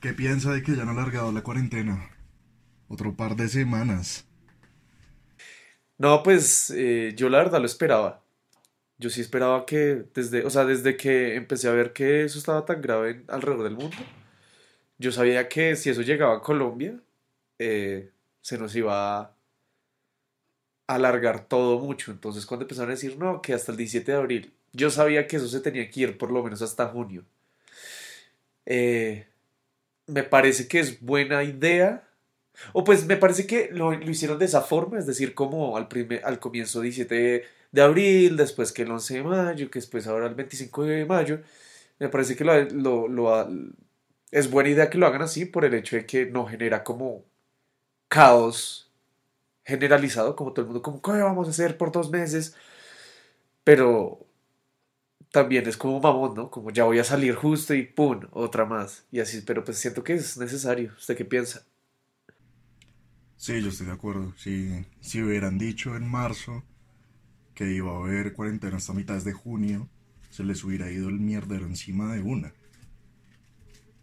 ¿Qué piensa de que ya han alargado la cuarentena? Otro par de semanas. No, pues eh, yo la verdad lo esperaba. Yo sí esperaba que desde, o sea, desde que empecé a ver que eso estaba tan grave alrededor del mundo, yo sabía que si eso llegaba a Colombia, eh, se nos iba a alargar todo mucho. Entonces cuando empezaron a decir, no, que hasta el 17 de abril, yo sabía que eso se tenía que ir por lo menos hasta junio. Eh, me parece que es buena idea. O pues me parece que lo, lo hicieron de esa forma, es decir, como al, primer, al comienzo 17 de, abril, después que el 11 de mayo, que después ahora el 25 de mayo. Me parece que lo, lo- es buena idea que lo hagan así por el hecho de que no genera como caos generalizado, como todo el mundo, como, ¿qué vamos a hacer por dos meses? Pero también es como mamón, ¿no? Como ya voy a salir justo y ¡pum! Otra más. Y así, pero pues siento que es necesario. ¿Usted qué piensa? Sí, yo estoy de acuerdo. Si, si hubieran dicho en marzo que iba a haber cuarentena hasta mitad de junio, se les hubiera ido el mierdero encima de una.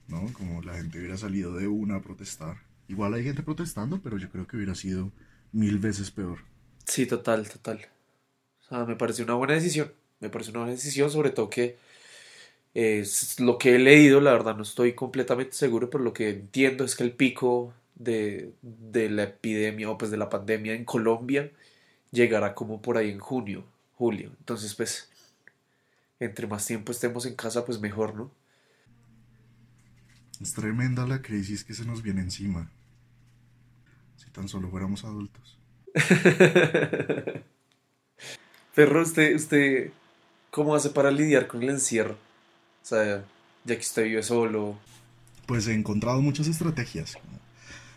¿No? Como la gente hubiera salido de una a protestar. Igual hay gente protestando, pero yo creo que hubiera sido mil veces peor. Sí, total, total. O sea, me parece una buena decisión. Me parece una buena decisión, sobre todo que es lo que he leído, la verdad no estoy completamente seguro, pero lo que entiendo es que el pico de, de la epidemia o pues de la pandemia en Colombia llegará como por ahí en junio, julio. Entonces, pues, entre más tiempo estemos en casa, pues mejor, ¿no? Es tremenda la crisis que se nos viene encima. Si tan solo fuéramos adultos. Perro, usted, usted, ¿cómo hace para lidiar con el encierro? O sea, ya que usted vive solo. Pues he encontrado muchas estrategias.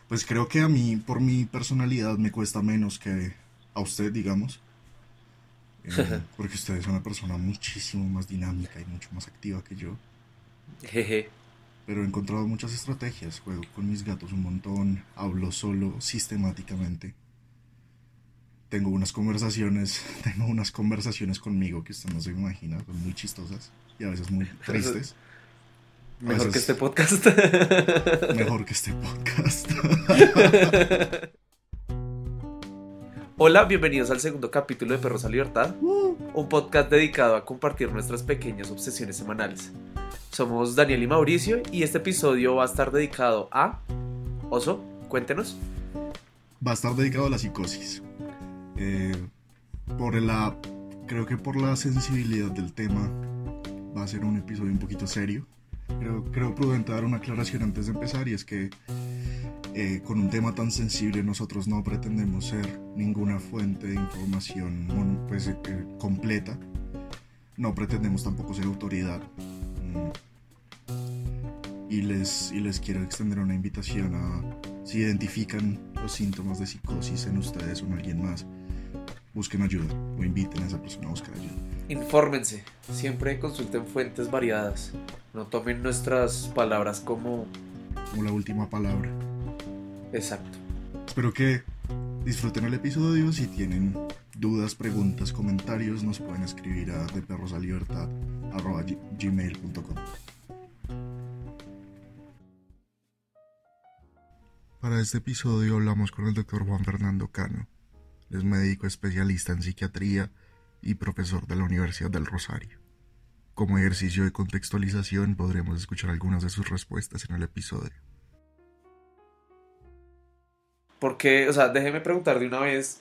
Pues creo que a mí, por mi personalidad, me cuesta menos que a usted, digamos. Eh, porque usted es una persona muchísimo más dinámica y mucho más activa que yo. Jeje. Pero he encontrado muchas estrategias. Juego con mis gatos un montón. Hablo solo sistemáticamente. Tengo unas conversaciones, tengo unas conversaciones conmigo que usted no se imagina, son muy chistosas y a veces muy tristes. A Mejor que este podcast. Mejor que este podcast. Hola, bienvenidos al segundo capítulo de Perros a Libertad, un podcast dedicado a compartir nuestras pequeñas obsesiones semanales. Somos Daniel y Mauricio y este episodio va a estar dedicado a... Oso, cuéntenos. Va a estar dedicado a la psicosis. Eh, por la. Creo que por la sensibilidad del tema, va a ser un episodio un poquito serio. Creo, creo prudente dar una aclaración antes de empezar y es que eh, con un tema tan sensible nosotros no pretendemos ser ninguna fuente de información pues, eh, completa. No pretendemos tampoco ser autoridad. Mm. Y les, y les quiero extender una invitación a si identifican los síntomas de psicosis en ustedes o en alguien más, busquen ayuda o inviten a esa persona a buscar ayuda. Infórmense, siempre consulten fuentes variadas. No tomen nuestras palabras como... Como la última palabra. Exacto. Espero que disfruten el episodio. Si tienen dudas, preguntas, comentarios, nos pueden escribir a deperrosalibertad.gmail.com Para este episodio hablamos con el doctor Juan Fernando Cano. Es médico especialista en psiquiatría y profesor de la Universidad del Rosario. Como ejercicio de contextualización podremos escuchar algunas de sus respuestas en el episodio. Porque, o sea, déjeme preguntar de una vez,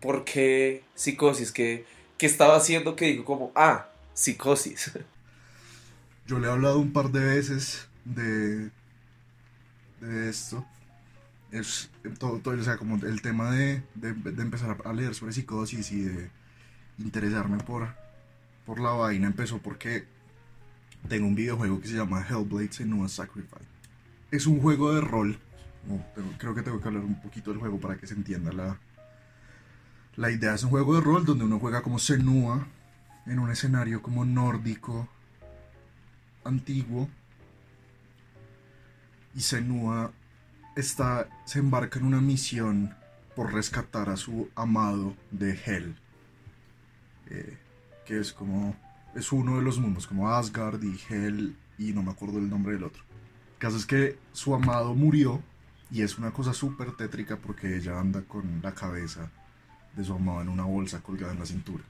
¿por qué psicosis? ¿Qué, qué estaba haciendo que dijo como, ah, psicosis? Yo le he hablado un par de veces de, de esto. Es todo, todo, o sea, como el tema de, de, empezar a leer sobre psicosis y de interesarme por, por la vaina empezó porque tengo un videojuego que se llama Hellblade Senua's Sacrifice. Es un juego de rol. Tengo- creo que tengo que hablar un poquito del juego para que se entienda la, la idea. Es un juego de rol donde uno juega como Senua en un escenario como nórdico antiguo y Senua está, se embarca en una misión por rescatar a su amado de Hel, eh, que es como, es uno de los mundos, como Asgard y Hel, y no me acuerdo el nombre del otro. El caso es que su amado murió y es una cosa súper tétrica porque ella anda con la cabeza de su amado en una bolsa colgada en la cintura.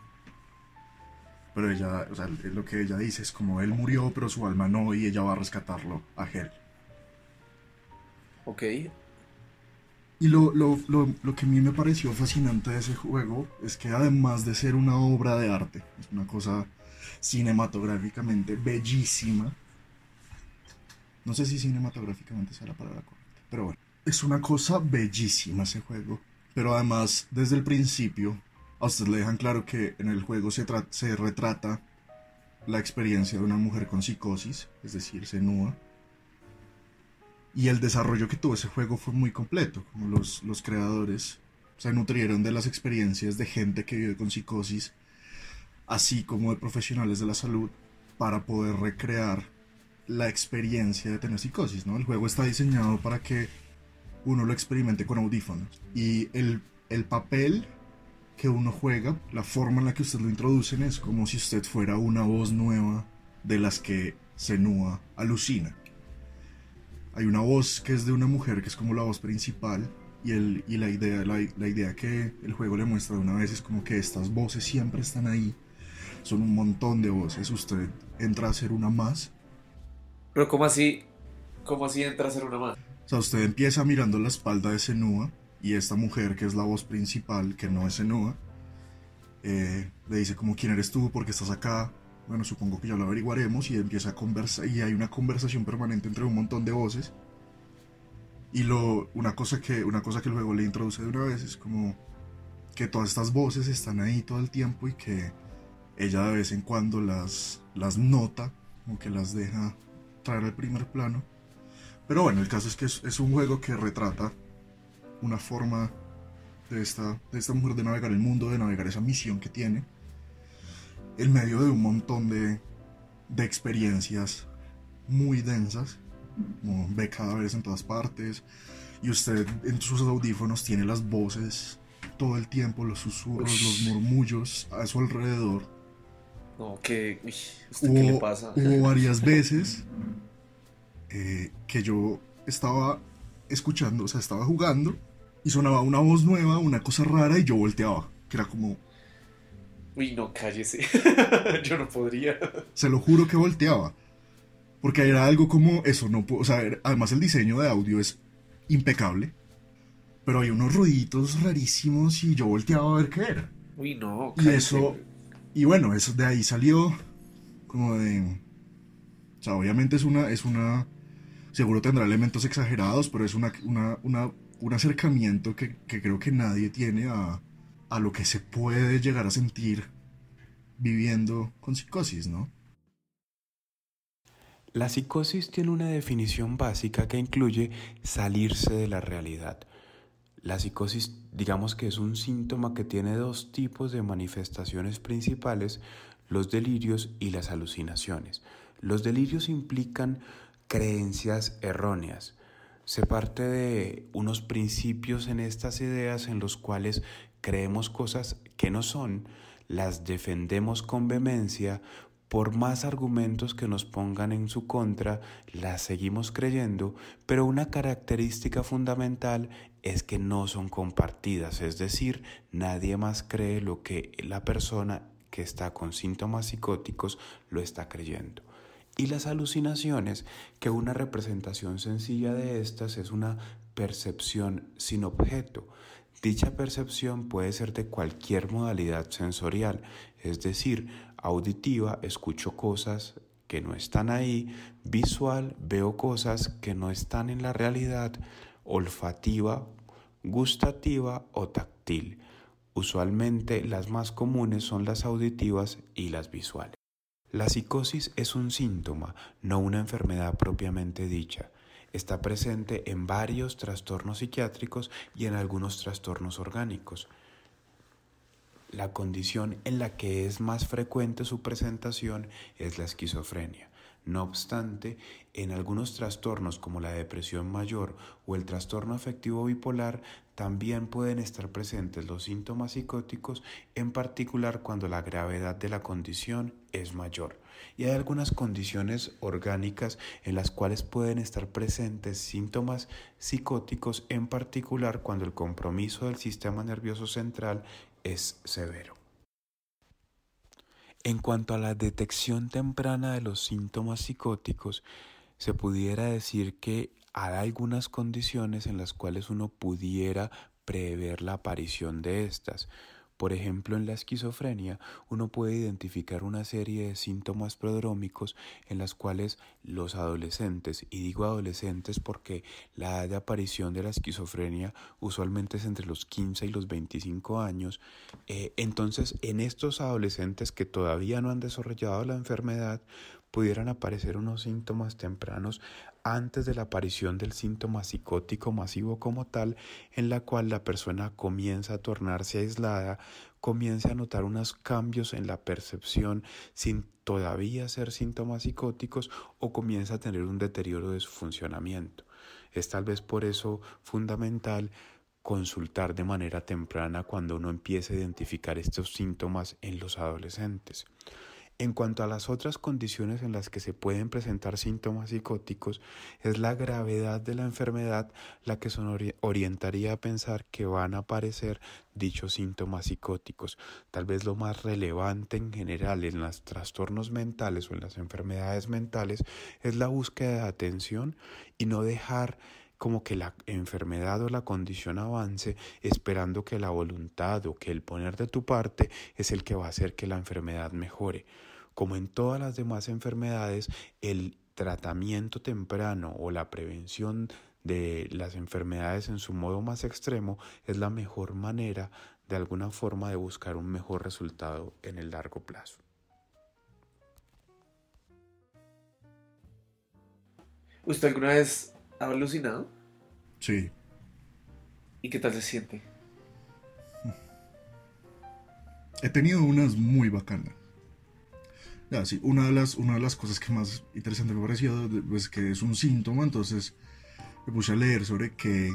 Pero ella, o sea, lo que ella dice es como él murió, pero su alma no, y ella va a rescatarlo a Hel. Ok. Y lo, lo, lo, lo, que a mí me pareció fascinante de ese juego es que además de ser una obra de arte, es una cosa cinematográficamente bellísima. No sé si cinematográficamente sea la palabra correcta, pero bueno. Es una cosa bellísima ese juego. Pero además, desde el principio, a usted le dejan claro que en el juego se, se retrata la experiencia de una mujer con psicosis, es decir, Senua. Y el desarrollo que tuvo ese juego fue muy completo. Los, los creadores se nutrieron de las experiencias de gente que vive con psicosis, así como de profesionales de la salud, para poder recrear la experiencia de tener psicosis. ¿no? El juego está diseñado para que uno lo experimente con audífonos. Y el, el papel que uno juega, la forma en la que usted lo introducen es como si usted fuera una voz nueva de las que Senua alucina. Hay una voz que es de una mujer que es como la voz principal y, el, y la, idea, la, la idea que el juego le muestra de una vez es como que estas voces siempre están ahí. Son un montón de voces. Usted entra a ser una más. Pero ¿cómo así? ¿Cómo así entra a ser una más? O sea, usted empieza mirando la espalda de Senua y esta mujer, que es la voz principal, que no es Senua, eh, le dice como quién eres tú, por qué estás acá. Bueno, supongo que ya lo averiguaremos y empieza a conversar y hay una conversación permanente entre un montón de voces. Y lo, una, cosa que, una cosa que luego le introduce de una vez es como que todas estas voces están ahí todo el tiempo y que ella de vez en cuando las, las nota, como que las deja traer al primer plano pero bueno, el caso es que es, un juego que retrata una forma de esta, de esta mujer de navegar el mundo, de navegar esa misión que tiene, en medio de un montón de, de experiencias muy densas, como ve cadáveres en todas partes, y usted en sus audífonos tiene las voces todo el tiempo, los susurros, los murmullos a su alrededor. No, que, ¿qué le pasa? Hubo varias veces eh, que yo estaba escuchando, o sea, estaba jugando y sonaba una voz nueva, una cosa rara y yo volteaba, que era como... Uy, no, cállese. yo no podría. Se lo juro que volteaba. Porque era algo como eso, no puedo, o sea, además el diseño de audio es impecable. Pero hay unos ruiditos rarísimos y yo volteaba a ver qué era. Uy, no. Cállese. Y eso, y bueno, eso de ahí salió como de... O sea, obviamente es una, es una Seguro tendrá elementos exagerados, pero es una, un acercamiento que, creo que nadie tiene a, a lo que se puede llegar a sentir viviendo con psicosis, ¿no? La psicosis tiene una definición básica que incluye salirse de la realidad. La psicosis digamos que es un síntoma que tiene dos tipos de manifestaciones principales, los delirios y las alucinaciones. Los delirios implican creencias erróneas. Se parte de unos principios en estas ideas en los cuales creemos cosas que no son, las defendemos con vehemencia, por más argumentos que nos pongan en su contra, las seguimos creyendo, pero una característica fundamental es que no son compartidas, es decir, nadie más cree lo que la persona que está con síntomas psicóticos lo está creyendo y las alucinaciones, que una representación sencilla de estas es una percepción sin objeto. Dicha percepción puede ser de cualquier modalidad sensorial, es decir, auditiva, escucho cosas que no están ahí, visual, veo cosas que no están en la realidad, olfativa, gustativa o táctil. Usualmente las más comunes son las auditivas y las visuales. La psicosis es un síntoma, no una enfermedad propiamente dicha. Está presente en varios trastornos psiquiátricos y en algunos trastornos orgánicos. La condición en la que es más frecuente su presentación es la esquizofrenia. No obstante, en algunos trastornos como la depresión mayor o el trastorno afectivo bipolar también pueden estar presentes los síntomas psicóticos, en particular cuando la gravedad de la condición es mayor. Y hay algunas condiciones orgánicas en las cuales pueden estar presentes síntomas psicóticos, en particular cuando el compromiso del sistema nervioso central es severo. En cuanto a la detección temprana de los síntomas psicóticos, se pudiera decir que hay algunas condiciones en las cuales uno pudiera prever la aparición de estas. Por ejemplo, en la esquizofrenia uno puede identificar una serie de síntomas prodrómicos en las cuales los adolescentes, y digo adolescentes porque la edad de aparición de la esquizofrenia usualmente es entre los 15 y los 25 años, eh, entonces en estos adolescentes que todavía no han desarrollado la enfermedad, pudieran aparecer unos síntomas tempranos antes de la aparición del síntoma psicótico masivo como tal, en la cual la persona comienza a tornarse aislada, comienza a notar unos cambios en la percepción sin todavía ser síntomas psicóticos o comienza a tener un deterioro de su funcionamiento. Es tal vez por eso fundamental consultar de manera temprana cuando uno empiece a identificar estos síntomas en los adolescentes. En cuanto a las otras condiciones en las que se pueden presentar síntomas psicóticos, es la gravedad de la enfermedad la que se orientaría a pensar que van a aparecer dichos síntomas psicóticos. Tal vez lo más relevante en general en los trastornos mentales o en las enfermedades mentales es la búsqueda de atención y no dejar como que la enfermedad o la condición avance esperando que la voluntad o que el poner de tu parte es el que va a hacer que la enfermedad mejore. Como en todas las demás enfermedades, el tratamiento temprano o la prevención de las enfermedades en su modo más extremo es la mejor manera de alguna forma de buscar un mejor resultado en el largo plazo. ¿Usted alguna vez ¿Ha alucinado? Sí. ¿Y qué tal se siente? He tenido unas muy bacanas. Ya, sí, una de las, una de las cosas que más interesante me ha parecido es pues, que es un síntoma, entonces me puse a leer sobre qué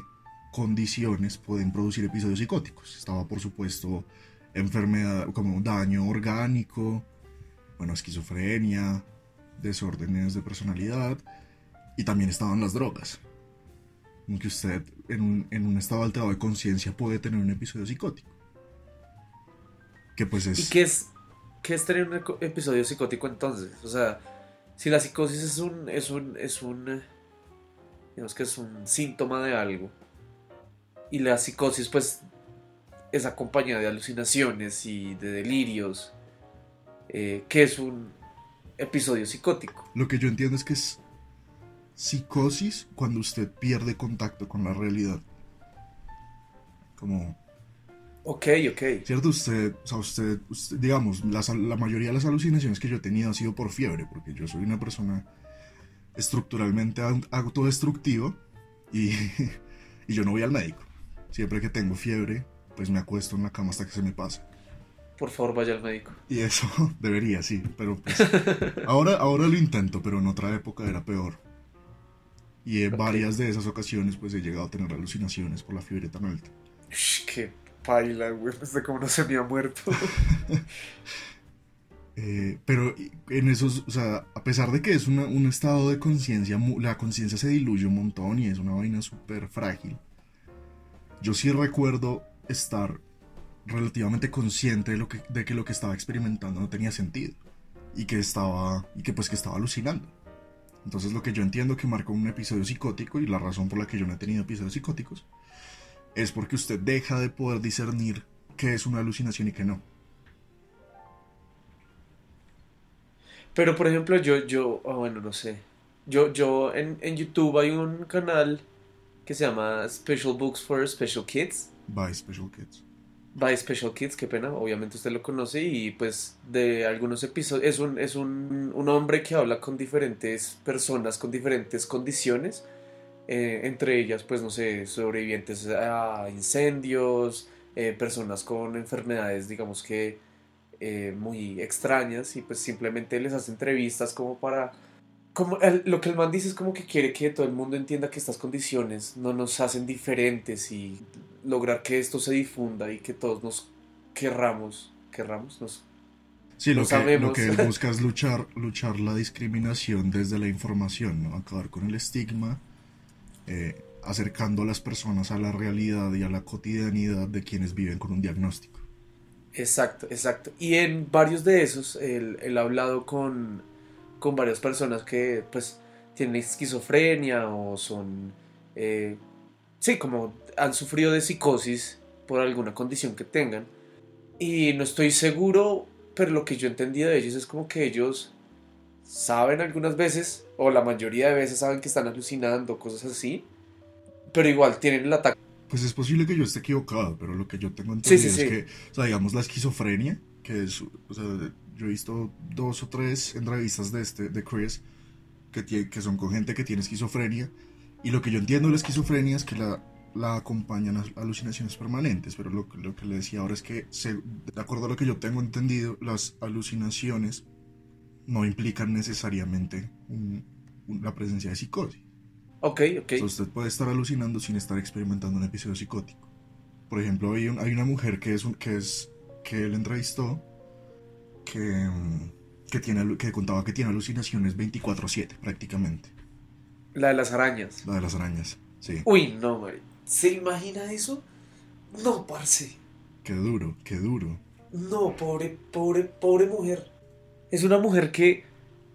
condiciones pueden producir episodios psicóticos. Estaba, por supuesto, enfermedad como daño orgánico, bueno, esquizofrenia, desórdenes de personalidad, y también estaban las drogas. Que usted, en un, en un estado alterado de conciencia, puede tener un episodio psicótico. Que pues es. ¿Y qué es, qué es tener un episodio psicótico entonces? O sea, si la psicosis es un. es un. es un. digamos que es un síntoma de algo. Y la psicosis, pues. es acompañada de alucinaciones y de delirios. Eh, ¿Qué es un episodio psicótico? Lo que yo entiendo es que es psicosis cuando usted pierde contacto con la realidad. Como... Ok, ok. ¿Cierto? Usted, o sea, usted, digamos, la, la, mayoría de las alucinaciones que yo he tenido ha sido por fiebre, porque yo soy una persona estructuralmente autodestructiva y, y yo no voy al médico. Siempre que tengo fiebre, pues me acuesto en la cama hasta que se me pase. Por favor, vaya al médico. Y eso debería, sí, pero pues, ahora, ahora lo intento, pero en otra época era peor. Y en varias de esas ocasiones pues he llegado a tener alucinaciones por la fiebre tan alta. Qué paila, güey, de cómo no se me ha muerto. Eh, pero en esos, o sea, a pesar de que es un estado de conciencia, la conciencia se diluye un montón y es una vaina súper frágil. Yo sí recuerdo estar relativamente consciente de, lo que, de que lo que estaba experimentando no tenía sentido y que estaba, y que pues que estaba alucinando. Entonces lo que yo entiendo que marcó un episodio psicótico y la razón por la que yo no he tenido episodios psicóticos es porque usted deja de poder discernir qué es una alucinación y qué no. Pero por ejemplo yo, yo, oh, bueno, no sé. Yo, yo en, en YouTube hay un canal que se llama Special Books for Special Kids. By Special Kids by Special Kids, qué pena, obviamente usted lo conoce y pues de algunos episodios es un, es un, un hombre que habla con diferentes personas con diferentes condiciones, eh, entre ellas pues no sé, sobrevivientes a incendios, eh, personas con enfermedades digamos que eh, muy extrañas y pues simplemente les hace entrevistas como para como el- lo que el man dice es como que quiere que todo el mundo entienda que estas condiciones no nos hacen diferentes y lograr que esto se difunda y que todos nos querramos, querramos, nos Sí, lo que, lo que él busca es luchar, luchar la discriminación desde la información, ¿no? Acabar con el estigma, eh, acercando a las personas a la realidad y a la cotidianidad de quienes viven con un diagnóstico. Exacto, exacto. Y en varios de esos, él, ha hablado con, con varias personas que pues tienen esquizofrenia o son, eh, sí, como han sufrido de psicosis por alguna condición que tengan. Y no estoy seguro, pero lo que yo entendí de ellos es como que ellos saben algunas veces, o la mayoría de veces saben que están alucinando, cosas así, pero igual tienen el ataque. Pues es posible que yo esté equivocado, pero lo que yo tengo Sí, entendido sí, es sí. que, o sea, digamos, la esquizofrenia, que es, o sea, yo he visto dos o tres entrevistas de este, de Chris, que, tie- que son con gente que tiene esquizofrenia, y lo que yo entiendo de la esquizofrenia es que la, la acompañan a- alucinaciones permanentes, pero lo, lo que le decía ahora es que, se- de acuerdo a lo que yo tengo entendido, las alucinaciones no implican necesariamente un- un- la presencia de psicosis. Ok, ok. O sea, usted puede estar alucinando sin estar experimentando un episodio psicótico. Por ejemplo, hay, un- hay una mujer que es que es que él entrevistó que, que tiene que contaba que tiene alucinaciones 24/7 prácticamente, La de las arañas. la de las arañas. Sí, Uy, no, Mari. ¿Se imagina eso? No, parce. qué duro, qué duro. No, pobre, pobre, pobre mujer. Es una mujer que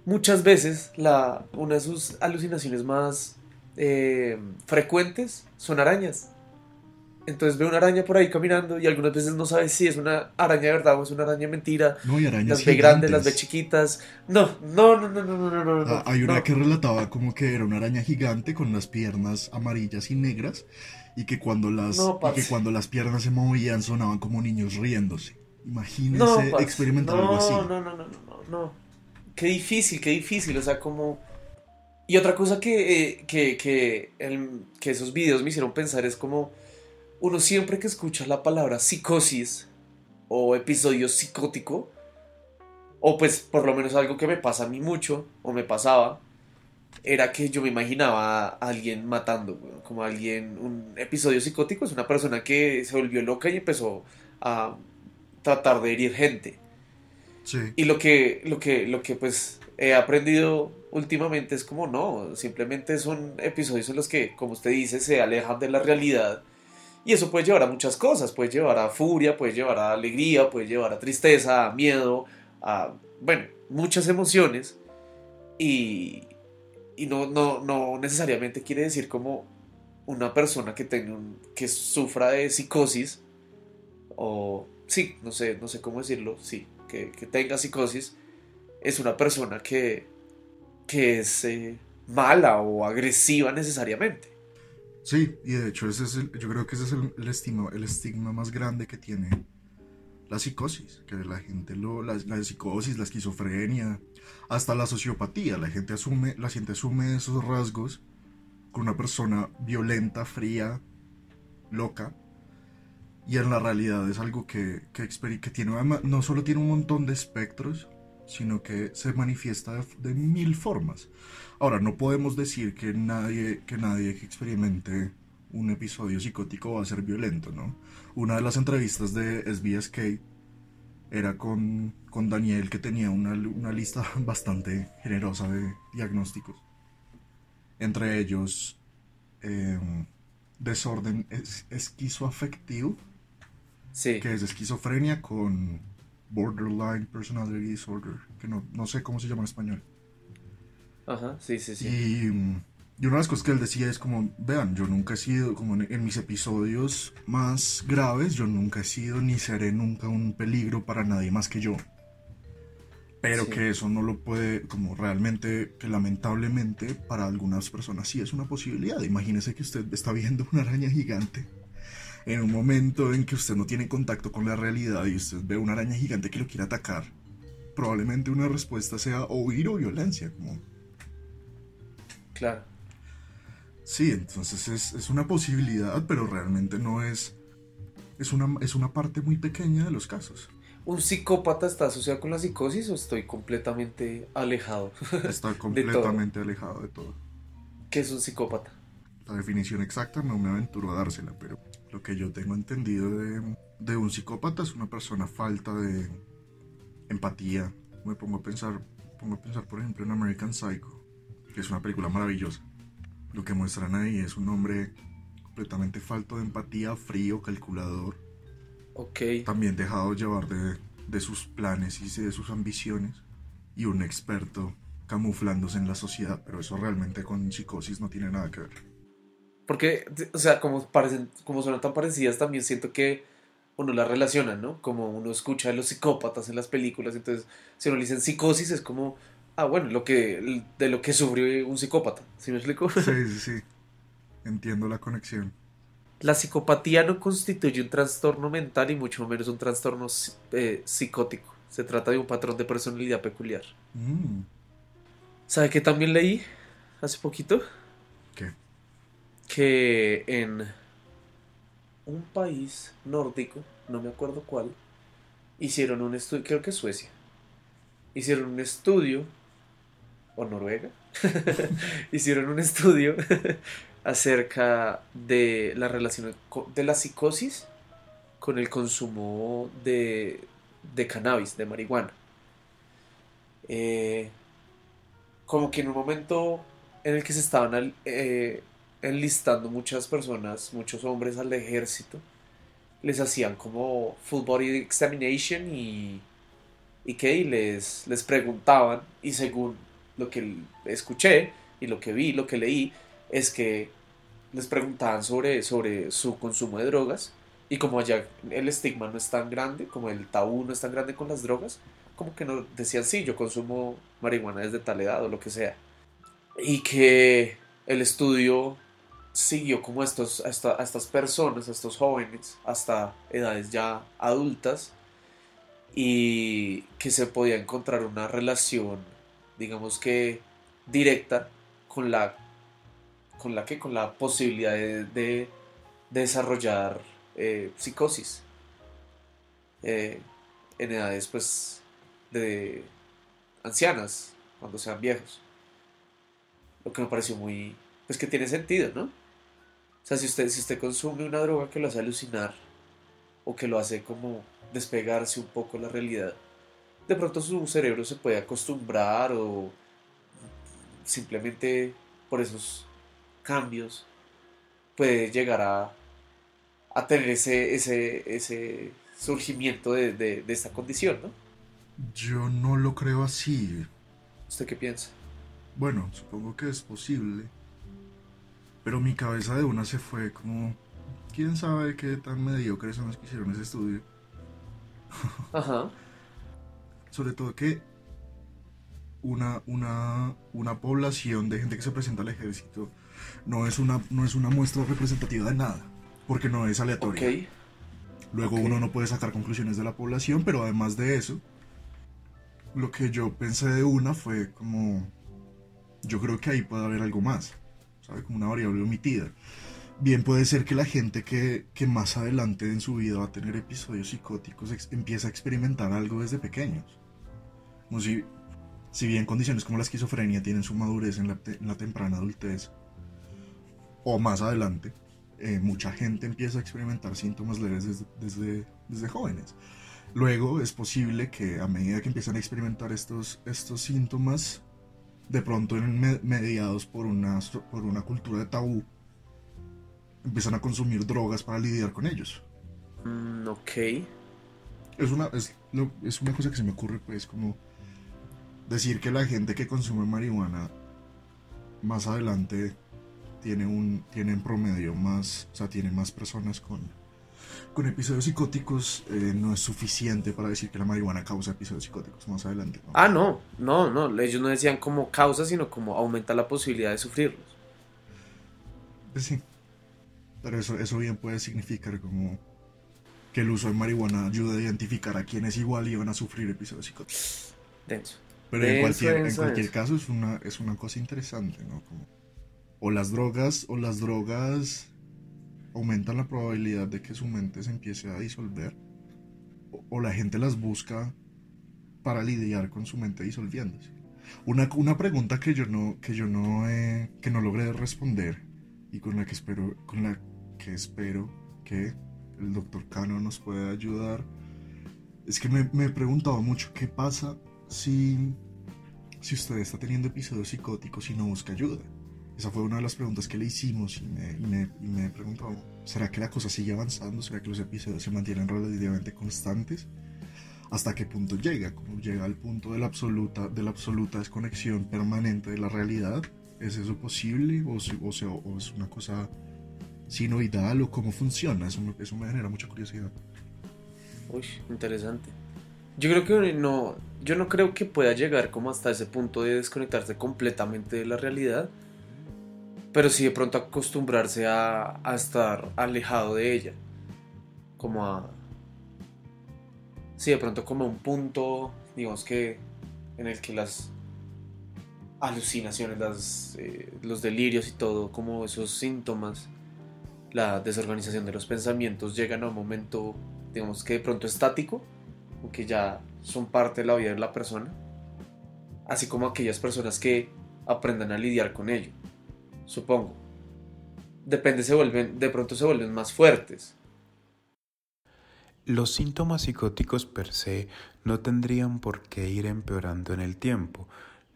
muchas veces la, una de sus alucinaciones más eh, frecuentes son arañas. Entonces ve una araña por ahí caminando y algunas veces no sabe si es una araña de verdad o es una araña mentira. No, y arañas Las ve grandes, las ve chiquitas. No, no, no, no, no, no, no, no. Ah, hay una no. que relataba como que era una araña gigante con las piernas amarillas y negras y que cuando las No, y que cuando las piernas se movían sonaban como niños riéndose. Imagínense experimentar no, algo así. No, no, no, no, no. Qué difícil, qué difícil. O sea, como. Y otra cosa que, eh, que, que, que esos videos me hicieron pensar es como. Uno siempre que escucha la palabra psicosis o episodio psicótico, o pues por lo menos algo que me pasa a mí mucho, o me pasaba, era que yo me imaginaba a alguien matando, como alguien, un episodio psicótico es una persona que se volvió loca y empezó a tratar de herir gente. Sí. Y lo que, lo que, lo que pues he aprendido últimamente es como no, simplemente son episodios en los que, como usted dice, se alejan de la realidad. Y eso puede llevar a muchas cosas, puede llevar a furia, puede llevar a alegría, puede llevar a tristeza, a miedo, a, bueno, muchas emociones. Y, y no, no, no necesariamente quiere decir como una persona que tenga un, que sufra de psicosis o sí, no sé, no sé cómo decirlo, sí, que, que tenga psicosis es una persona que, que es eh, mala o agresiva necesariamente. Sí, y de hecho ese es el- yo creo que ese es el, el estigma, el estigma más grande que tiene la psicosis, que la gente lo, la, la psicosis, la esquizofrenia, hasta la sociopatía, la gente asume, la gente asume esos rasgos con una persona violenta, fría, loca, y en la realidad es algo que, que, que tiene, no solo tiene un montón de espectros, sino que se manifiesta de, mil formas. Ahora, no podemos decir que nadie, que nadie que experimente un episodio psicótico va a ser violento, ¿no? Una de las entrevistas de SBSK era con, con Daniel, que tenía una, una lista bastante generosa de diagnósticos. Entre ellos, eh, desorden es- esquizoafectivo, Sí. que es esquizofrenia con borderline personality disorder, que no, no sé cómo se llama en español. Ajá, sí, sí, sí. Y, mm, y una de las cosas que él decía es como, vean, yo nunca he sido, como en, en mis episodios más graves, yo nunca he sido ni seré nunca un peligro para nadie más que yo. Pero Sí. que eso no lo puede, como realmente, que lamentablemente para algunas personas sí es una posibilidad. Imagínese que usted está viendo una araña gigante en un momento en que usted no tiene contacto con la realidad y usted ve una araña gigante que lo quiere atacar. Probablemente una respuesta sea o huir o violencia, como Claro. Sí, entonces es, es una posibilidad, pero realmente no es. Es una, es una parte muy pequeña de los casos. ¿Un psicópata está asociado con la psicosis o estoy completamente alejado? Está completamente alejado de todo. ¿Qué es un psicópata? La definición exacta no me aventuro a dársela, pero lo que yo tengo entendido de, de un psicópata es una persona falta de empatía. Me pongo a pensar, pongo a pensar por ejemplo en American Psycho, que es una película maravillosa. Lo que muestran ahí es un hombre completamente falto de empatía, frío, calculador. También dejado llevar de, de sus planes y de sus ambiciones. Y un experto camuflándose en la sociedad, pero eso realmente con psicosis no tiene nada que ver. Porque, o sea, como, parecen, como son tan parecidas, también siento que uno las relaciona, ¿no? Como uno escucha a los psicópatas en las películas, entonces, si uno le dicen psicosis, es como, ah, bueno, lo que, de lo que sufrió un psicópata, ¿sí me explico? Sí, sí, sí. Entiendo la conexión. La psicopatía no constituye un trastorno mental y mucho menos un trastorno eh, psicótico. Se trata de un patrón de personalidad peculiar. Mm, ¿Sabe qué también leí hace poquito? ¿Qué? Que en un país nórdico, no me acuerdo cuál, hicieron un estudio, creo que Suecia, hicieron un estudio, o Noruega, hicieron un estudio acerca de la relación de la psicosis con el consumo de, de cannabis, de marihuana. Eh, como que en un momento en el que se estaban eh, enlistando muchas personas, muchos hombres al ejército, les hacían como full body examination y, y qué, y les, les preguntaban, y según lo que escuché y lo que vi, lo que leí, es que les preguntaban sobre, sobre su consumo de drogas, y como allá el estigma no es tan grande, como el tabú no es tan grande con las drogas, como que no decían, sí, yo consumo marihuana desde tal edad o lo que sea. Y que el estudio siguió como a, estos, a, esta- a estas personas, a estos jóvenes, hasta edades ya adultas, y que se podía encontrar una relación, digamos que directa, con la, con la que, con la posibilidad de, de- de desarrollar eh, psicosis eh, en edades pues de ancianas, cuando sean viejos. Lo que me pareció muy, pues que tiene sentido, ¿no? O sea, si usted, si usted consume una droga que lo hace alucinar o que lo hace como despegarse un poco de la realidad, de pronto su cerebro se puede acostumbrar o simplemente por esos cambios puede llegar a, a tener ese, ese, ese surgimiento de, de, de esta condición, ¿no? Yo no lo creo así. ¿Usted qué piensa? Bueno, supongo que es posible. Pero mi cabeza de una se fue como... ¿Quién sabe qué tan mediocres son los que hicieron ese estudio? Ajá. Sobre todo que una, una, una población de gente que se presenta al ejército no es una, no es una muestra representativa de nada. Porque no es aleatoria. Luego uno no puede sacar conclusiones de la población, pero además de eso, lo que yo pensé de una fue como, yo creo que ahí puede haber algo más, ¿sabe? Como una variable omitida. Bien puede ser que la gente que, que más adelante en su vida va a tener episodios psicóticos empieza a experimentar algo desde pequeños. Como si, si bien condiciones como la esquizofrenia tienen su madurez en la, te- en la temprana adultez, o más adelante, eh, mucha gente empieza a experimentar síntomas leves desde, desde, desde jóvenes. Luego es posible que a medida que empiezan a experimentar estos, estos síntomas, de pronto mediados por una, por una cultura de tabú, empiezan a consumir drogas para lidiar con ellos. Mm, ok. Es una, es, lo- es una cosa que se me ocurre, pues, como decir que la gente que consume marihuana más adelante tiene un tiene en promedio más, o sea, tiene más personas con, con episodios psicóticos, eh, no es suficiente para decir que la marihuana causa episodios psicóticos más adelante. ¿no? Ah, no, no, no. Ellos no decían como causa, sino como aumenta la posibilidad de sufrirlos. Pues sí. Pero eso, eso bien puede significar como que el uso de marihuana ayuda a identificar a quienes igual iban a sufrir episodios psicóticos. Denso. Pero en Denso, cualquier, en cualquier denso. caso es una, es una cosa interesante, ¿no? Como, o las drogas, o las drogas aumentan la probabilidad de que su mente se empiece a disolver. O, la gente las busca para lidiar con su mente disolviéndose. Una, una pregunta que yo no, que yo no, que no logré responder y con la que espero, con la que espero que el doctor Cano nos pueda ayudar, es que me, me he preguntado mucho qué pasa si, si usted está teniendo episodios psicóticos y no busca ayuda. Esa fue una de las preguntas que le hicimos y me, y me, y me he preguntado, ¿será que la cosa sigue avanzando? ¿Será que los episodios se mantienen relativamente constantes? ¿Hasta qué punto llega? ¿Cómo llega al punto de la absoluta, de la absoluta desconexión permanente de la realidad? ¿Es eso posible? ¿O, o, sea, o es una cosa sinoidal? ¿O cómo funciona? Eso eso me genera mucha curiosidad. Uy, interesante. Yo creo que no, yo no creo que pueda llegar como hasta ese punto de desconectarse completamente de la realidad, pero sí de pronto acostumbrarse a, estar alejado de ella, como a, sí, de pronto como un punto, digamos que en el que las alucinaciones, eh, los delirios y todo, como esos síntomas, la desorganización de los pensamientos llegan a un momento, digamos que de pronto estático, que ya son parte de la vida de la persona, así como aquellas personas que aprendan a lidiar con ello, supongo. Depende, se vuelven, de pronto se vuelven más fuertes. Los síntomas psicóticos per se no tendrían por qué ir empeorando en el tiempo.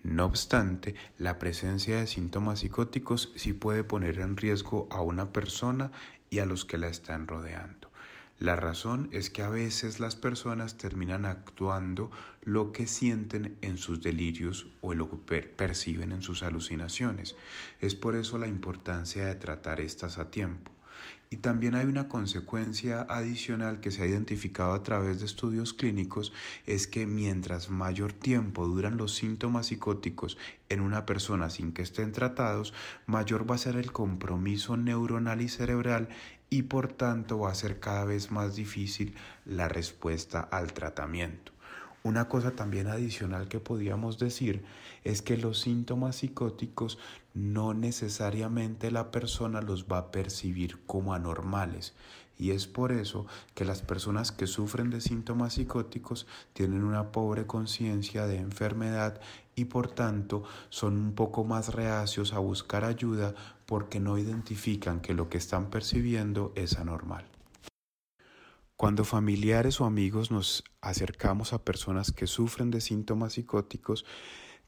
No obstante, la presencia de síntomas psicóticos sí puede poner en riesgo a una persona y a los que la están rodeando. La razón es que a veces las personas terminan actuando lo que sienten en sus delirios o lo que perciben en sus alucinaciones. Es por eso la importancia de tratar estas a tiempo. Y también hay una consecuencia adicional que se ha identificado a través de estudios clínicos, es que mientras mayor tiempo duran los síntomas psicóticos en una persona sin que estén tratados, mayor va a ser el compromiso neuronal y cerebral y por tanto va a ser cada vez más difícil la respuesta al tratamiento. Una cosa también adicional que podíamos decir es que los síntomas psicóticos no necesariamente la persona los va a percibir como anormales. Y es por eso que las personas que sufren de síntomas psicóticos tienen una pobre conciencia de enfermedad y por tanto son un poco más reacios a buscar ayuda porque no identifican que lo que están percibiendo es anormal. Cuando familiares o amigos nos acercamos a personas que sufren de síntomas psicóticos,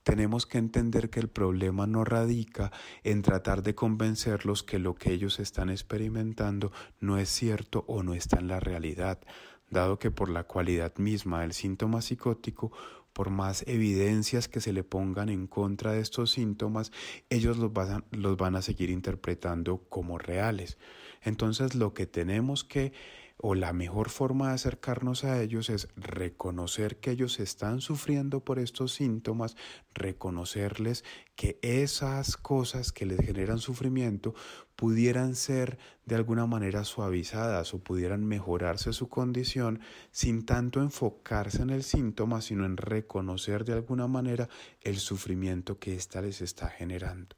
tenemos que entender que el problema no radica en tratar de convencerlos que lo que ellos están experimentando no es cierto o no está en la realidad, dado que por la cualidad misma del síntoma psicótico, por más evidencias que se le pongan en contra de estos síntomas, ellos los van, los van a seguir interpretando como reales. Entonces lo que tenemos que o la mejor forma de acercarnos a ellos es reconocer que ellos están sufriendo por estos síntomas, reconocerles que esas cosas que les generan sufrimiento pudieran ser de alguna manera suavizadas o pudieran mejorarse su condición sin tanto enfocarse en el síntoma, sino en reconocer de alguna manera el sufrimiento que ésta les está generando.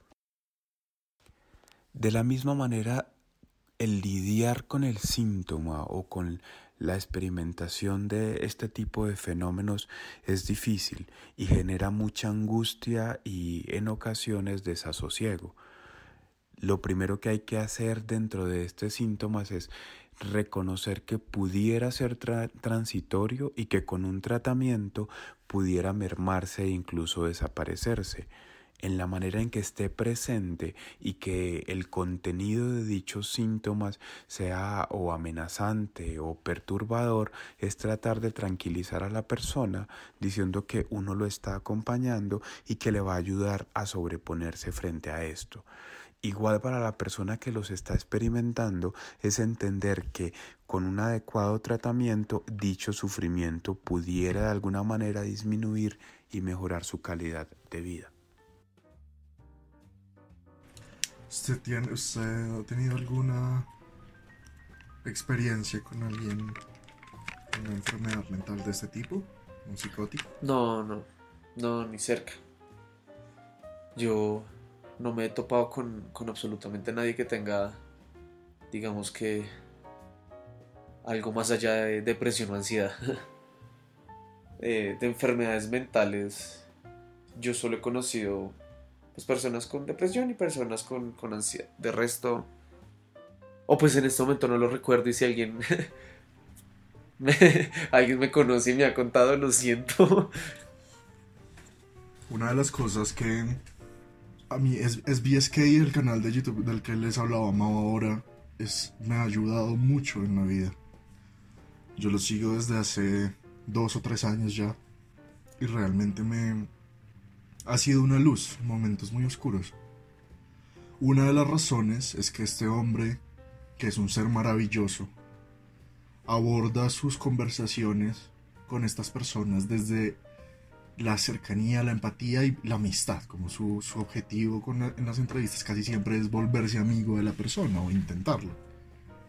De la misma manera, el lidiar con el síntoma o con la experimentación de este tipo de fenómenos es difícil y genera mucha angustia y en ocasiones desasosiego. Lo primero que hay que hacer dentro de estos síntomas es reconocer que pudiera ser transitorio y que con un tratamiento pudiera mermarse e incluso desaparecerse en la manera en que esté presente y que el contenido de dichos síntomas sea o amenazante o perturbador, es tratar de tranquilizar a la persona diciendo que uno lo está acompañando y que le va a ayudar a sobreponerse frente a esto. Igual para la persona que los está experimentando es entender que con un adecuado tratamiento dicho sufrimiento pudiera de alguna manera disminuir y mejorar su calidad de vida. ¿Usted, tiene, ¿Usted ha tenido alguna experiencia con alguien con una enfermedad mental de este tipo? ¿Un psicótico? No, no, no, ni cerca. Yo no me he topado con, con absolutamente nadie que tenga, digamos que, algo más allá de depresión o ansiedad. eh, de enfermedades mentales, yo solo he conocido pues, personas con depresión y personas con, con ansiedad. De resto, o pues en este momento no lo recuerdo y si alguien alguien me conoce y me ha contado, lo siento. Una de las cosas que a mí es, es BSK, el canal de YouTube del que les hablaba ahora, es, me ha ayudado mucho en la vida. Yo lo sigo desde hace dos o tres años ya y realmente me ha sido una luz en momentos muy oscuros. Una de las razones es que este hombre, que es un ser maravilloso, aborda sus conversaciones con estas personas desde la cercanía, la empatía y la amistad, como su, objetivo con en las entrevistas casi siempre es volverse amigo de la persona o intentarlo.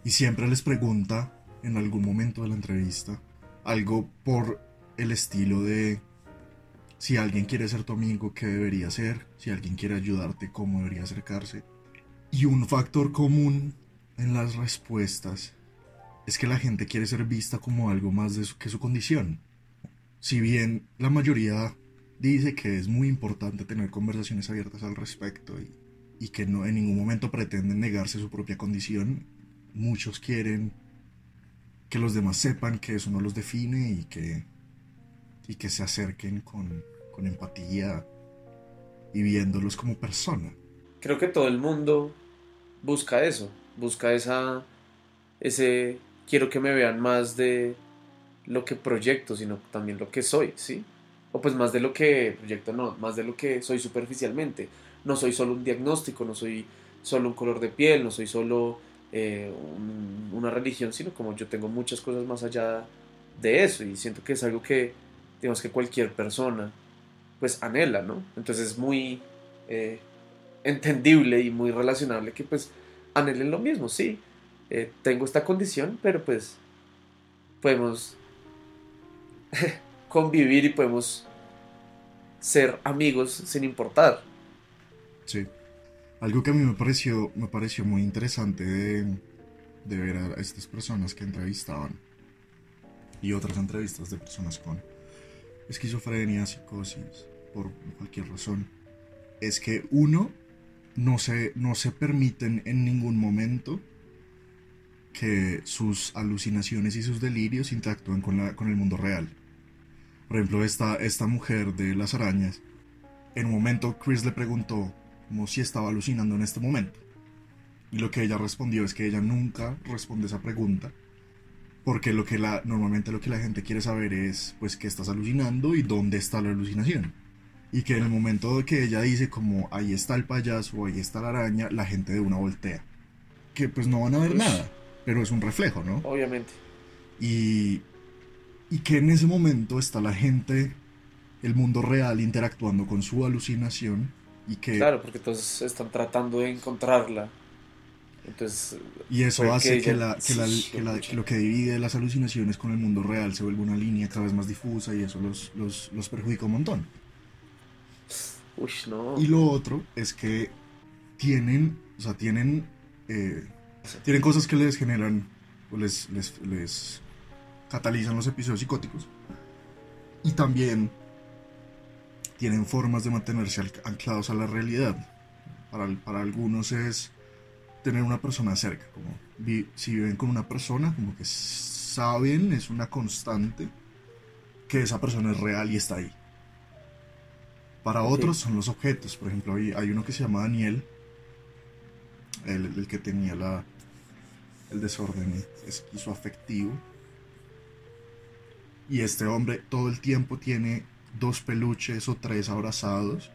Y siempre les pregunta en algún momento de la entrevista algo por el estilo de si alguien quiere ser tu amigo, ¿qué debería ser? Si alguien quiere ayudarte, ¿cómo debería acercarse? Y un factor común en las respuestas es que la gente quiere ser vista como algo más de que su condición. Si bien la mayoría dice que es muy importante tener conversaciones abiertas al respecto y, y que no en ningún momento pretenden negarse su propia condición, muchos quieren que los demás sepan que eso no los define y que, y que se acerquen con, con empatía y viéndolos como persona. Creo que todo el mundo busca eso, busca esa, ese quiero que me vean más de lo que proyecto, sino también lo que soy, ¿sí? O pues más de lo que proyecto, no, más de lo que soy superficialmente. No soy solo un diagnóstico, no soy solo un color de piel, no soy solo eh, una religión, sino como yo tengo muchas cosas más allá de eso y siento que es algo que, digamos que cualquier persona pues anhela, ¿no? Entonces es muy eh, entendible y muy relacionable que pues anhelen lo mismo, sí, eh, tengo esta condición, pero pues podemos convivir y podemos ser amigos sin importar. Sí. Algo que a mí me pareció, me pareció muy interesante de, de ver a estas personas que entrevistaban y otras entrevistas de personas con esquizofrenia, psicosis, por cualquier razón, es que uno no se, no se permiten en ningún momento que sus alucinaciones y sus delirios interactúen con, la, con el mundo real. Por ejemplo, esta, esta mujer de las arañas, en un momento Chris le preguntó como si estaba alucinando en este momento. Y lo que ella respondió es que ella nunca responde esa pregunta, porque lo que la, normalmente lo que la gente quiere saber es pues qué estás alucinando y dónde está la alucinación. Y que en el momento de que ella dice como ahí está el payaso o ahí está la araña, la gente de una voltea. Que pues no van a ver nada pero es un reflejo, ¿no? Obviamente. Y, y que en ese momento está la gente, el mundo real interactuando con su alucinación y que... Claro, porque todos están tratando de encontrarla. Entonces, y eso hace que, la, que, la, que, lo que divide las alucinaciones con el mundo real se vuelva una línea cada vez más difusa y eso los, los, los perjudica un montón. Uy, no. Y lo otro es que tienen, o sea, tienen eh, tienen cosas que les generan o les, les, catalizan los episodios psicóticos. Y también tienen formas de mantenerse anclados a la realidad. Para, para algunos es tener una persona cerca, como si viven con una persona, como que saben, es una constante, que esa persona es real y está ahí. Para otros son los objetos, por ejemplo, hay, hay uno que se llama Daniel, el que tenía la, el desorden esquizoafectivo. Y este hombre todo el tiempo tiene dos peluches o tres abrazados.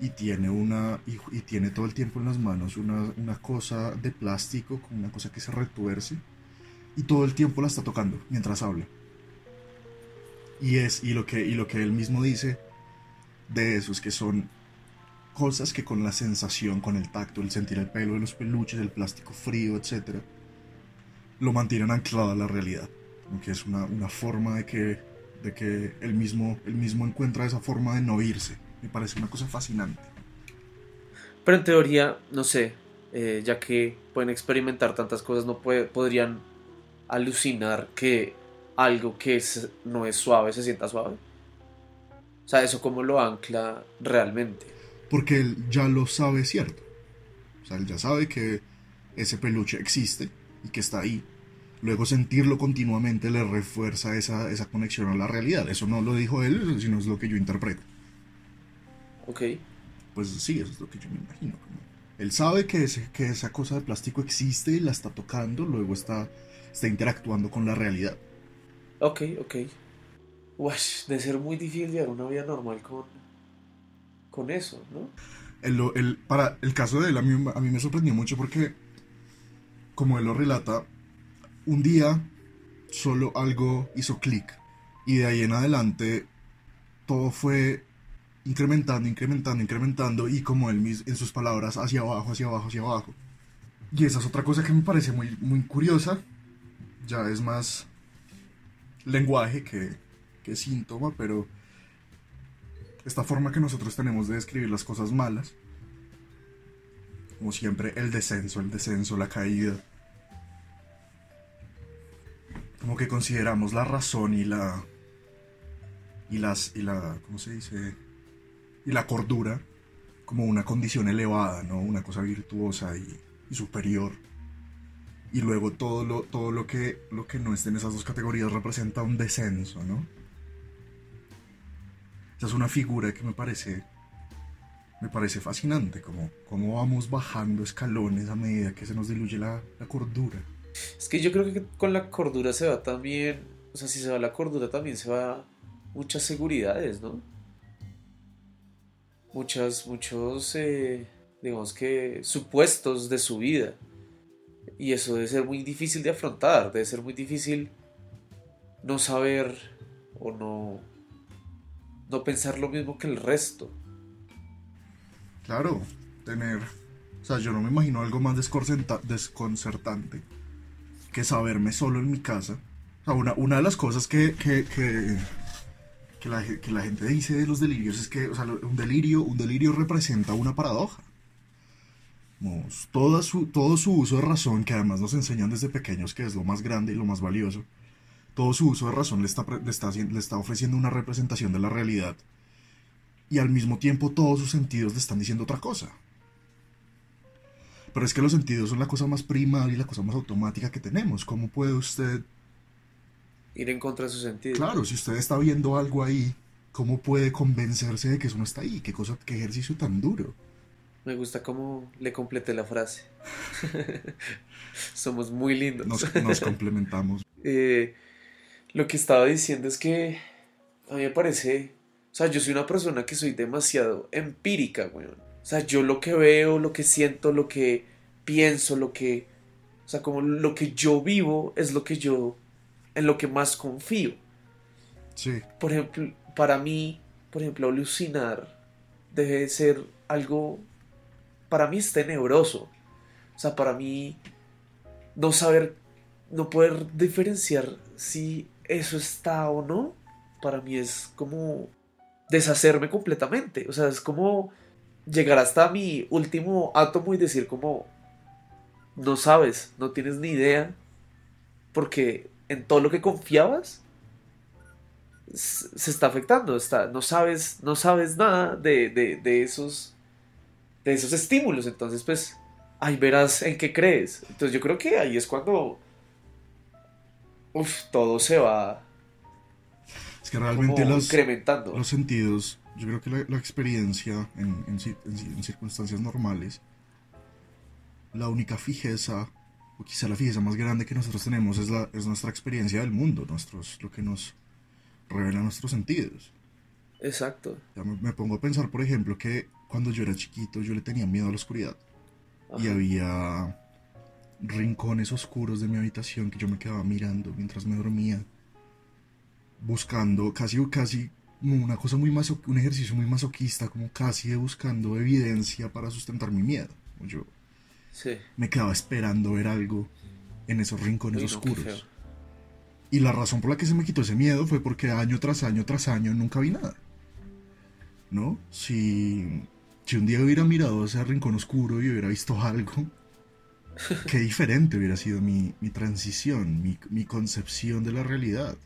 Y tiene una. Y, tiene todo el tiempo en las manos una, una cosa de plástico, una cosa que se retuerce. Y todo el tiempo la está tocando mientras habla. Y es. Y lo que, y lo que él mismo dice de eso es que son cosas que con la sensación, con el tacto, el sentir el pelo de los peluches, el plástico frío, etc., lo mantienen anclado a la realidad. Que es una, forma de que, de que él, mismo, mismo encuentra esa forma de no irse. Me parece una cosa fascinante. Pero en teoría, no sé, eh, ya que pueden experimentar tantas cosas, no podrían alucinar que algo que no es suave se sienta suave? O sea, ¿eso cómo lo ancla realmente? Porque él ya lo sabe cierto. O sea, él ya sabe que ese peluche existe y que está ahí. Luego sentirlo continuamente le refuerza esa, esa conexión a la realidad. Eso no lo dijo él, sino es lo que yo interpreto. Ok. Pues sí, eso es lo que yo me imagino. Él sabe que, que esa cosa de plástico existe y la está tocando, luego está, está interactuando con la realidad. Ok, ok. Uy, de ser muy difícil llevar una vida normal con, con eso, ¿no? El, para el caso de él, a mí, a mí me sorprendió mucho porque, como él lo relata, un día solo algo hizo clic y de ahí en adelante todo fue incrementando, incrementando, incrementando y como él en sus palabras hacia abajo, hacia abajo, hacia abajo. Y esa es otra cosa que me parece muy, muy curiosa. Ya es más lenguaje que, que síntoma, pero esta forma que nosotros tenemos de describir las cosas malas, como siempre, el descenso, el descenso, la caída, como que consideramos la razón y la y las y la ¿cómo se dice? Y la cordura como una condición elevada, ¿no? Una cosa virtuosa y, y superior y luego todo lo, todo lo que, lo que no esté en esas dos categorías representa un descenso, ¿no? Esa es una figura que me parece, me parece fascinante, como cómo vamos bajando escalones a medida que se nos diluye la, la cordura. Es que yo creo que con la cordura se va también, o sea, si se va la cordura también se va muchas seguridades, ¿no? Muchas, muchos, eh, digamos que, supuestos de su vida y eso debe ser muy difícil de afrontar, debe ser muy difícil no saber o no, no pensar lo mismo que el resto. Claro, tener... O sea, yo no me imagino algo más desconcertante que saberme solo en mi casa. O sea, una, una de las cosas que, que, que, que, la, que la gente dice de los delirios es que un, delirio, un delirio representa una paradoja todo su, todo su uso de razón, que además nos enseñan desde pequeños que es lo más grande y lo más valioso, todo su uso de razón le está, le está, le está ofreciendo una representación de la realidad. Y al mismo tiempo todos sus sentidos le están diciendo otra cosa. Pero es que los sentidos son la cosa más primal y la cosa más automática que tenemos. ¿Cómo puede usted... Ir en contra de sus sentidos? Claro, si usted está viendo algo ahí, ¿cómo puede convencerse de que eso no está ahí? ¿Qué, cosa, qué ejercicio tan duro? Me gusta cómo le completé la frase. Somos muy lindos. Nos, complementamos. Eh, lo que estaba diciendo es que a mí me parece, o sea, yo soy una persona que soy demasiado empírica, weón. O sea, yo lo que veo, lo que siento, lo que pienso, lo que, o sea, como lo que yo vivo es lo que yo, en lo que más confío. Sí. Por ejemplo, para mí, por ejemplo, alucinar debe ser algo para mí es tenebroso. O sea, para mí no saber, no poder diferenciar si eso está o no, para mí es como deshacerme completamente. O sea, es como llegar hasta mi último átomo y decir como, no sabes, no tienes ni idea, porque en todo lo que confiabas se está afectando, está, no sabes, no sabes nada de, de esos de esos estímulos. Entonces, pues, ahí verás en qué crees. Entonces, yo creo que ahí es cuando. Uf, todo se va. Es que realmente los, incrementando. los sentidos, yo creo que la, experiencia en, en, circunstancias normales, la única fijeza, o quizá la fijeza más grande que nosotros tenemos es, la, es nuestra experiencia del mundo, nuestros, lo que nos revela nuestros sentidos. Exacto. Ya me, pongo a pensar, por ejemplo, que cuando yo era chiquito yo le tenía miedo a la oscuridad. Y había rincones oscuros de mi habitación que yo me quedaba mirando mientras me dormía. Buscando, casi, casi una cosa muy un ejercicio muy masoquista, como casi buscando evidencia para sustentar mi miedo. Yo me quedaba esperando ver algo en esos rincones oscuros. Y la razón por la que se me quitó ese miedo fue porque año tras año tras año nunca vi nada. ¿no? Si, si un día hubiera mirado ese rincón oscuro y hubiera visto algo, qué diferente hubiera sido mi, mi transición, mi, mi, concepción de la realidad.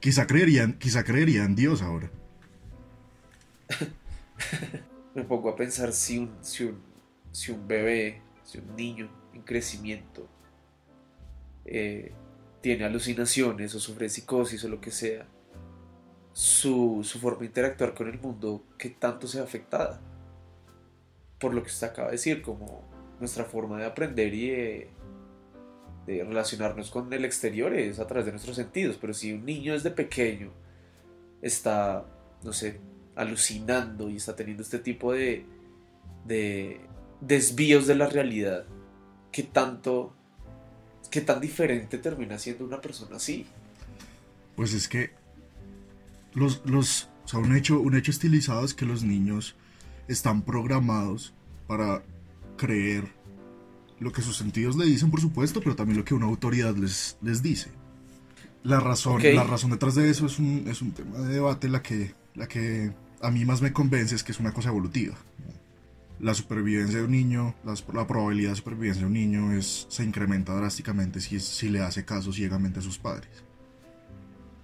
quizá, creerían, quizá creería en Dios ahora. Me pongo a pensar si un, si un, si un bebé, si un niño en crecimiento eh, tiene alucinaciones o sufre psicosis o lo que sea, su, su forma de interactuar con el mundo, ¿qué tanto se afectada? Por lo que usted acaba de decir, como nuestra forma de aprender y de, relacionarnos con el exterior es a través de nuestros sentidos. Pero si un niño desde pequeño está, no sé, alucinando y está teniendo este tipo de, de desvíos de la realidad, ¿qué tanto, qué tan diferente termina siendo una persona así? Pues es que los, los, o sea, un hecho, un hecho estilizado es que los niños están programados para creer lo que sus sentidos le dicen, por supuesto, pero también lo que una autoridad les, les dice. La razón, la razón detrás de eso es un, es un tema de debate, la que, la que a mí más me convence es que es una cosa evolutiva. La supervivencia de un niño, la, probabilidad de supervivencia de un niño es, se incrementa drásticamente si, si le hace caso ciegamente a sus padres.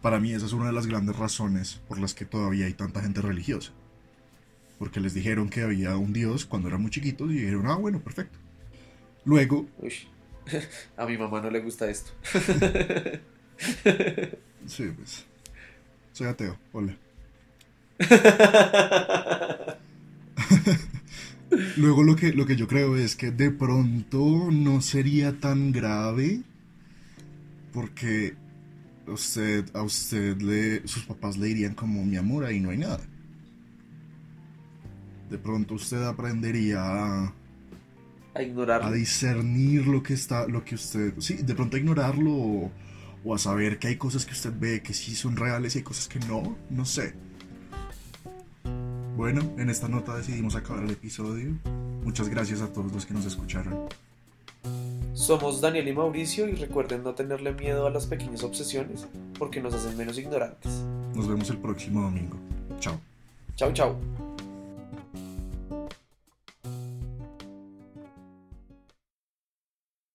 Para mí esa es una de las grandes razones por las que todavía hay tanta gente religiosa porque les dijeron que había un dios cuando eran muy chiquitos y dijeron, ah, bueno, perfecto. Luego... Uy, a mi mamá no le gusta esto. sí, pues... Soy ateo, hola. Luego lo que, lo que yo creo es que de pronto no sería tan grave porque usted, a usted le, sus papás le dirían como mi amor, ahí no hay nada de pronto usted aprendería a, a ignorarlo. A discernir lo que está, lo que usted, sí, de pronto a ignorarlo o, o, a saber que hay cosas que usted ve que sí son reales y hay cosas que no, no sé. Bueno, en esta nota decidimos acabar el episodio. Muchas gracias a todos los que nos escucharon. Somos Daniel y Mauricio y recuerden no tenerle miedo a las pequeñas obsesiones porque nos hacen menos ignorantes. Nos vemos el próximo domingo. Chao. Chao, chao.